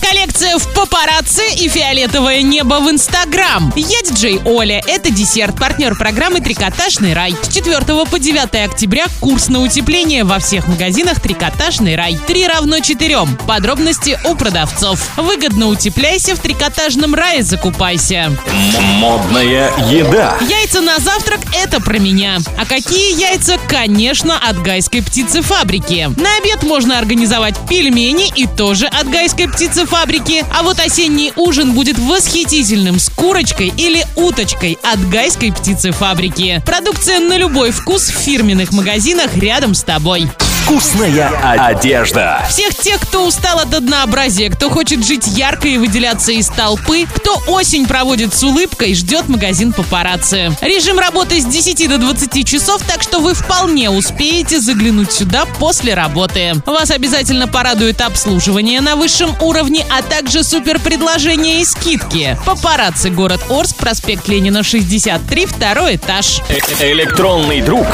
Коллекция в папарацци и фиолетовое небо в Инстаграм. Я диджей Оля. Это десерт, партнер программы «Трикотажный рай». С 4 по 9 октября курс на утепление во всех магазинах «Трикотажный рай». 3 равно 4. Подробности у продавцов. Выгодно утепляйся в «Трикотажном рае» закупайся. Модная еда. Яйца на завтрак – это про меня. А какие яйца? Конечно, от гайской птицефабрики. На обед можно организовать пельмени и тоже от гайской птицефабрики. А вот осенний ужин будет восхитительным с курочкой или уточкой от гайской птицефабрики. Продукция на любой вкус в фирменных магазинах рядом с тобой. Вкусная одежда. Всех тех, кто устал от однообразия, кто хочет жить ярко и выделяться из толпы, кто осень проводит с улыбкой, ждет магазин папарацци. Режим работы с 10 до 20 часов, так что вы вполне успеете заглянуть сюда после работы. Вас обязательно порадует обслуживание на высшем уровне, а также супер предложения и скидки. Папарацци, город Орск, проспект Ленина, 63, второй этаж. Э, Электронный друг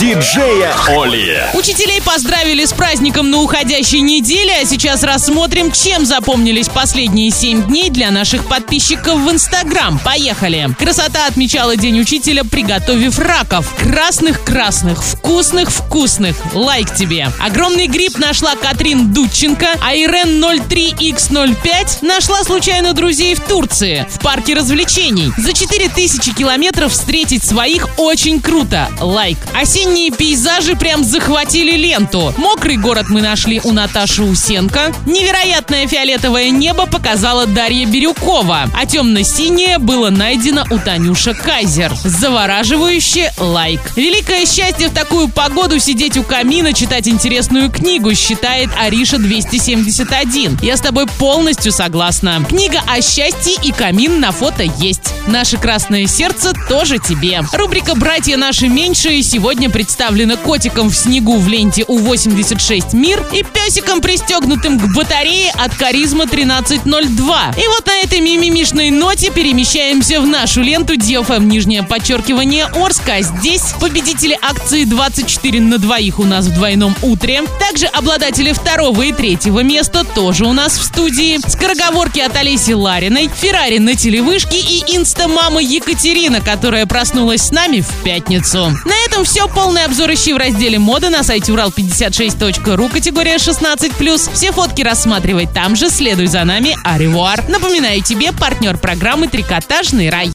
диджея Оли. Учителей поздравили с праздником на уходящей неделе, а сейчас рассмотрим, чем запомнились последние 7 дней для наших подписчиков в Инстаграм. Поехали! Красота отмечала День учителя, приготовив раков. Красных-красных, вкусных-вкусных. Лайк тебе! Огромный гриб нашла Катрин Дудченко, а Ирен 03X05 нашла случайно друзей в Турции, в парке развлечений. За 4000 километров встретить своих очень круто. Лайк. Осенние пейзажи прям захватили ленту. Мокрый город мы нашли у Наташи Усенко. Невероятное фиолетовое небо показала Дарья Бирюкова. А темно-синее было найдено у Танюша Кайзер. Завораживающе лайк. Великое счастье в такую погоду сидеть у камина, читать интересную книгу, считает Ариша 271. Я с тобой полностью согласна. Книга о счастье и камин на фото есть. Наше красное сердце тоже тебе. Рубрика «Братья наши меньшие» сегодня представлена котиком в снегу в ленте У-86 «Мир» и песиком, пристегнутым к батарее от «Каризма 1302». И вот на этой мимимишной ноте перемещаемся в нашу ленту DFM нижнее подчеркивание Орска. Здесь победители акции 24 на двоих у нас в двойном утре. Также обладатели второго и третьего места тоже у нас в студии. Скороговорки от Олеси Лариной, Феррари на телевышке и инста-мама Екатерина, которая проснулась с нами в пятницу. На этом все. Полный обзор ищи в разделе моды на сайте урал56.ру, категория 16+. Все фотки рассматривай там же, следуй за нами, аревуар. Напоминаю тебе, партнер программы «Трикотажный рай».